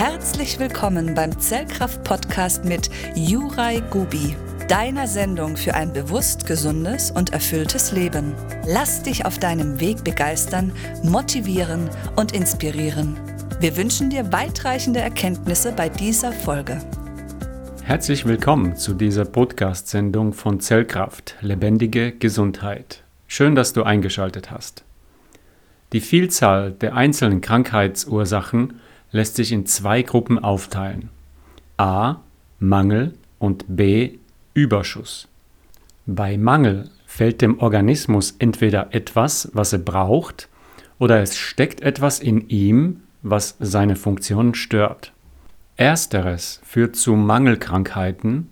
Herzlich willkommen beim Zellkraft-Podcast mit Juraj Gubi, deiner Sendung für ein bewusst gesundes und erfülltes Leben. Lass dich auf deinem Weg begeistern, motivieren und inspirieren. Wir wünschen dir weitreichende Erkenntnisse bei dieser Folge. Herzlich willkommen zu dieser Podcast-Sendung von Zellkraft, lebendige Gesundheit. Schön, dass du eingeschaltet hast. Die Vielzahl der einzelnen Krankheitsursachen lässt sich in zwei Gruppen aufteilen. A. Mangel und B. Überschuss. Bei Mangel fällt dem Organismus entweder etwas, was er braucht, oder es steckt etwas in ihm, was seine Funktion stört. Ersteres führt zu Mangelkrankheiten,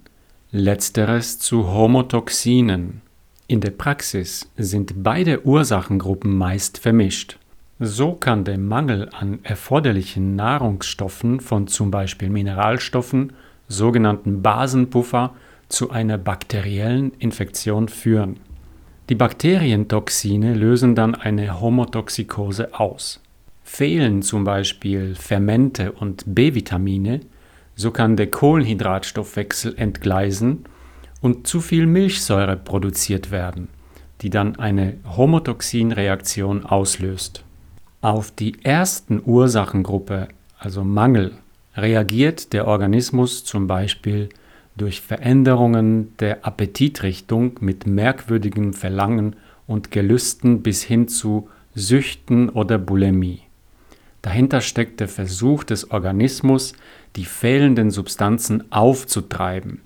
letzteres zu Homotoxinen. In der Praxis sind beide Ursachengruppen meist vermischt. So kann der Mangel an erforderlichen Nahrungsstoffen von zum Beispiel Mineralstoffen, sogenannten Basenpuffer, zu einer bakteriellen Infektion führen. Die Bakterientoxine lösen dann eine Homotoxikose aus. Fehlen zum Beispiel Fermente und B-Vitamine, so kann der Kohlenhydratstoffwechsel entgleisen und zu viel Milchsäure produziert werden, die dann eine Homotoxinreaktion auslöst. Auf die ersten Ursachengruppe, also Mangel, reagiert der Organismus zum Beispiel durch Veränderungen der Appetitrichtung mit merkwürdigem Verlangen und Gelüsten bis hin zu Süchten oder Bulimie. Dahinter steckt der Versuch des Organismus, die fehlenden Substanzen aufzutreiben.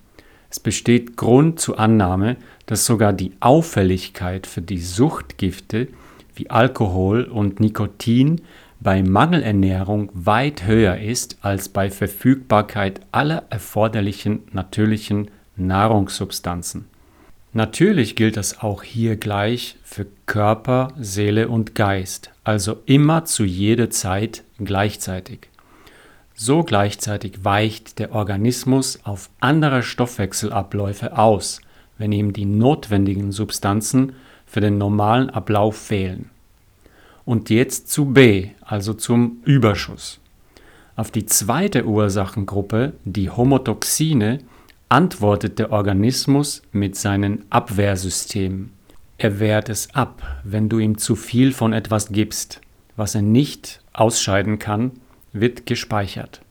Es besteht Grund zur Annahme, dass sogar die Auffälligkeit für die Suchtgifte wie Alkohol und Nikotin bei Mangelernährung weit höher ist als bei Verfügbarkeit aller erforderlichen natürlichen Nahrungssubstanzen. Natürlich gilt das auch hier gleich für Körper, Seele und Geist, also immer zu jeder Zeit gleichzeitig. So gleichzeitig weicht der Organismus auf andere Stoffwechselabläufe aus, wenn ihm die notwendigen Substanzen für den normalen Ablauf fehlen. Und jetzt zu B, also zum Überschuss. Auf die zweite Ursachengruppe, die Homotoxine, antwortet der Organismus mit seinen Abwehrsystemen. Er wehrt es ab, wenn du ihm zu viel von etwas gibst. Was er nicht ausscheiden kann, wird gespeichert.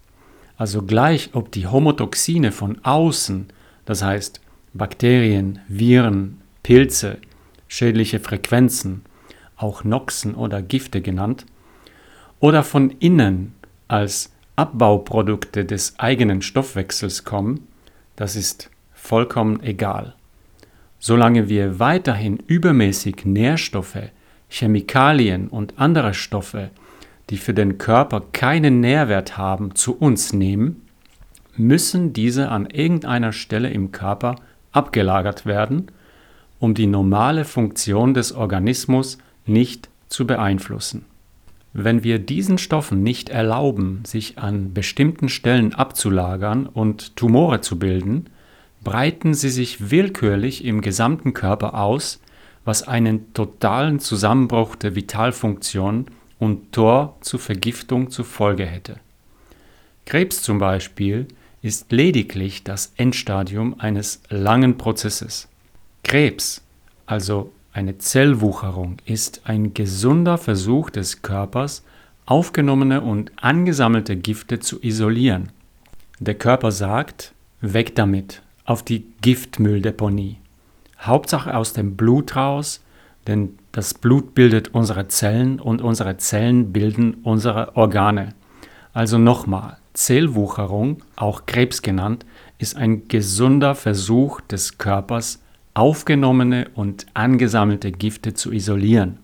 Also gleich ob die Homotoxine von außen, das heißt Bakterien, Viren, Pilze, schädliche Frequenzen, auch Noxen oder Gifte genannt, oder von innen als Abbauprodukte des eigenen Stoffwechsels kommen, das ist vollkommen egal. Solange wir weiterhin übermäßig Nährstoffe, Chemikalien und andere Stoffe, die für den Körper keinen Nährwert haben, zu uns nehmen, müssen diese an irgendeiner Stelle im Körper abgelagert werden um die normale Funktion des Organismus nicht zu beeinflussen. Wenn wir diesen Stoffen nicht erlauben, sich an bestimmten Stellen abzulagern und Tumore zu bilden, breiten sie sich willkürlich im gesamten Körper aus, was einen totalen Zusammenbruch der Vitalfunktion und Tor zu Vergiftung zur Folge hätte. Krebs zum Beispiel ist lediglich das Endstadium eines langen Prozesses. Krebs, also eine Zellwucherung, ist ein gesunder Versuch des Körpers, aufgenommene und angesammelte Gifte zu isolieren. Der Körper sagt, weg damit, auf die Giftmülldeponie. Hauptsache aus dem Blut raus, denn das Blut bildet unsere Zellen und unsere Zellen bilden unsere Organe. Also nochmal, Zellwucherung, auch Krebs genannt, ist ein gesunder Versuch des Körpers, aufgenommene und angesammelte Gifte zu isolieren,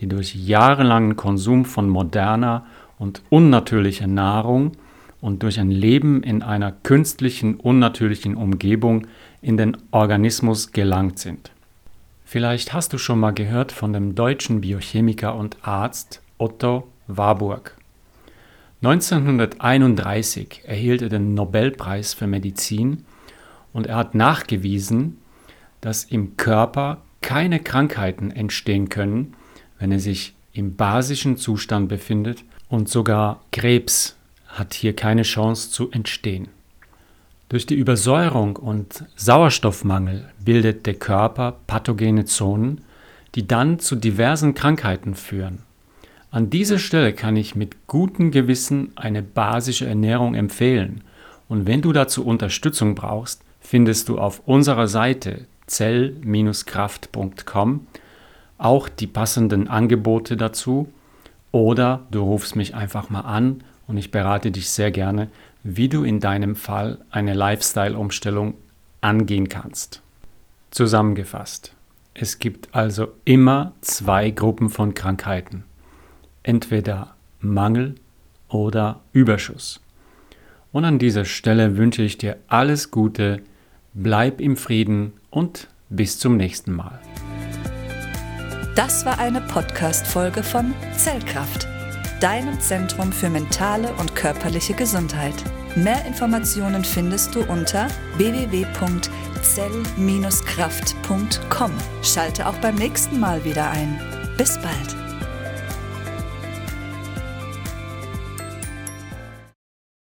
die durch jahrelangen Konsum von moderner und unnatürlicher Nahrung und durch ein Leben in einer künstlichen, unnatürlichen Umgebung in den Organismus gelangt sind. Vielleicht hast du schon mal gehört von dem deutschen Biochemiker und Arzt Otto Warburg. 1931 erhielt er den Nobelpreis für Medizin und er hat nachgewiesen, dass im Körper keine Krankheiten entstehen können, wenn er sich im basischen Zustand befindet und sogar Krebs hat hier keine Chance zu entstehen. Durch die Übersäuerung und Sauerstoffmangel bildet der Körper pathogene Zonen, die dann zu diversen Krankheiten führen. An dieser Stelle kann ich mit gutem Gewissen eine basische Ernährung empfehlen und wenn du dazu Unterstützung brauchst, findest du auf unserer Seite zell-kraft.com auch die passenden Angebote dazu oder du rufst mich einfach mal an und ich berate dich sehr gerne, wie du in deinem Fall eine Lifestyle-Umstellung angehen kannst. Zusammengefasst. Es gibt also immer zwei Gruppen von Krankheiten. Entweder Mangel oder Überschuss. Und an dieser Stelle wünsche ich dir alles Gute, bleib im Frieden und bis zum nächsten Mal. Das war eine Podcast-Folge von Zellkraft, deinem Zentrum für mentale und körperliche Gesundheit. Mehr Informationen findest du unter www.zell-kraft.com. Schalte auch beim nächsten Mal wieder ein. Bis bald.